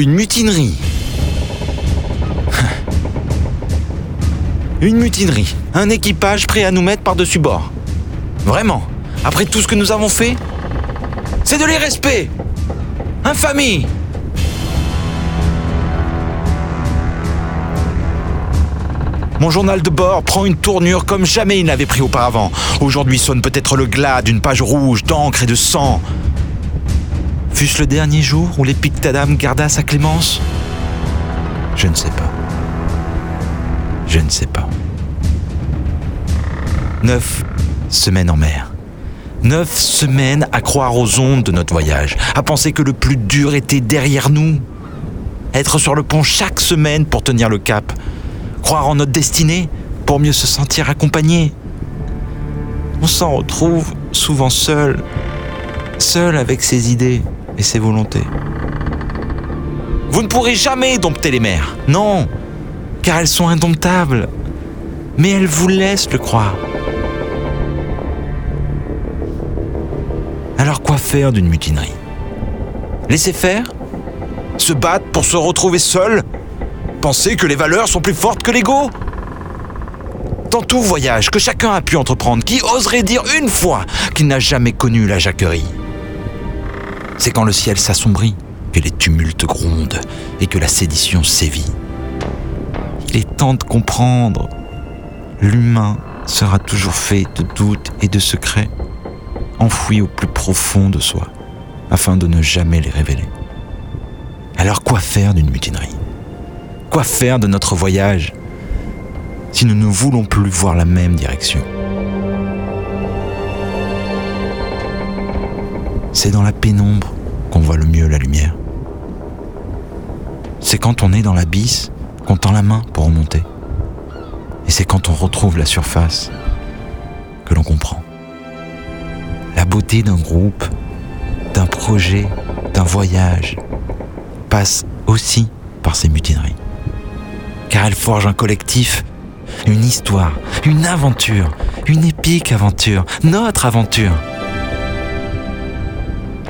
Une mutinerie. Une mutinerie. Un équipage prêt à nous mettre par-dessus bord. Vraiment, après tout ce que nous avons fait, c'est de l'irrespect. Infamie. Mon journal de bord prend une tournure comme jamais il n'avait pris auparavant. Aujourd'hui sonne peut-être le glas d'une page rouge d'encre et de sang. Fut-ce le dernier jour où l'épictadame garda sa clémence? Je ne sais pas. Je ne sais pas. Neuf semaines en mer. Neuf semaines à croire aux ondes de notre voyage, à penser que le plus dur était derrière nous. Être sur le pont chaque semaine pour tenir le cap. Croire en notre destinée pour mieux se sentir accompagné. On s'en retrouve souvent seul, seul avec ses idées et ses volontés. Vous ne pourrez jamais dompter les mers, non, car elles sont indomptables, mais elles vous laissent le croire. Alors quoi faire d'une mutinerie? Laisser faire? Se battre pour se retrouver seul? Penser que les valeurs sont plus fortes que l'ego? Dans tout voyage que chacun a pu entreprendre, qui oserait dire une fois qu'il n'a jamais connu la jacquerie? C'est quand le ciel s'assombrit que les tumultes grondent et que la sédition sévit. Il est temps de comprendre. L'humain sera toujours fait de doutes et de secrets, enfouis au plus profond de soi, afin de ne jamais les révéler. Alors quoi faire d'une mutinerie? Quoi faire de notre voyage si nous ne voulons plus voir la même direction? C'est dans la pénombre qu'on voit le mieux la lumière. C'est quand on est dans l'abysse qu'on tend la main pour remonter. Et c'est quand on retrouve la surface que l'on comprend. La beauté d'un groupe, d'un projet, d'un voyage passe aussi par ces mutineries. Car elles forgent un collectif, une histoire, une aventure, une épique aventure, notre aventure.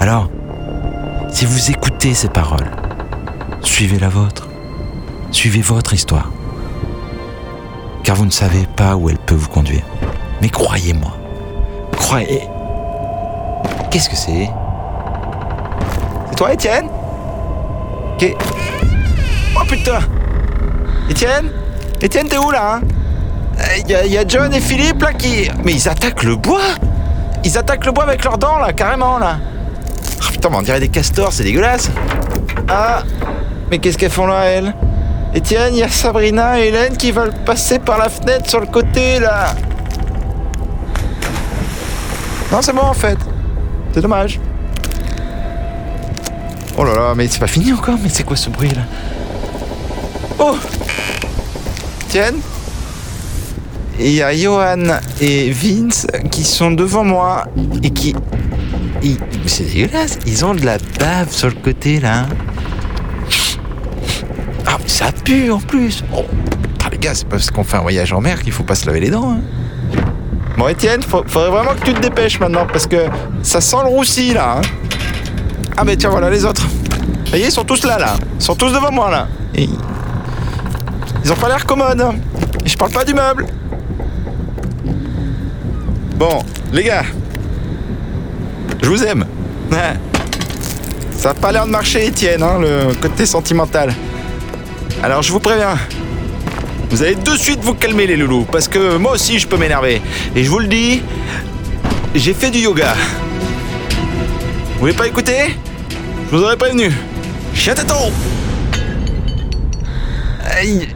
Alors, si vous écoutez ces paroles, suivez la vôtre. Suivez votre histoire. Car vous ne savez pas où elle peut vous conduire. Mais croyez-moi. Croyez. Qu'est-ce que c'est? C'est toi, Étienne? Ok. Oh putain Étienne? Étienne, t'es où là Il hein y, y, a John et Philippe là qui. Mais ils attaquent le bois Ils attaquent le bois avec leurs dents là, carrément là putain, on dirait des castors, c'est dégueulasse. Ah, mais qu'est-ce qu'elles font là, elles? Etienne, il y a Sabrina et Hélène qui veulent passer par la fenêtre sur le côté, là. Non, c'est bon, en fait. C'est dommage. Oh là là, mais c'est pas fini encore, mais c'est quoi ce bruit, là? Oh Tienne Il y a Johan et Vince qui sont devant moi et qui c'est dégueulasse. Ils ont de la bave sur le côté là. Ah, ça pue en plus. Oh. Ah, les gars, c'est parce qu'on fait un voyage en mer qu'il faut pas se laver les dents. Hein. Bon, Étienne, faudrait vraiment que tu te dépêches maintenant parce que ça sent le roussi là. Hein. Ah, mais tiens, voilà les autres. Vous voyez, ils sont tous là là. Ils sont tous devant moi là. Ils ont pas l'air commodes. Je parle pas du meuble. Bon, les gars, je vous aime. Ça n'a pas l'air de marcher, Étienne, hein, le côté sentimental. Alors je vous préviens, vous allez de suite vous calmer les loulous, parce que moi aussi je peux m'énerver. Et je vous le dis, j'ai fait du yoga. Vous voulez pas écouter? Je vous aurais prévenu. Chien Aïe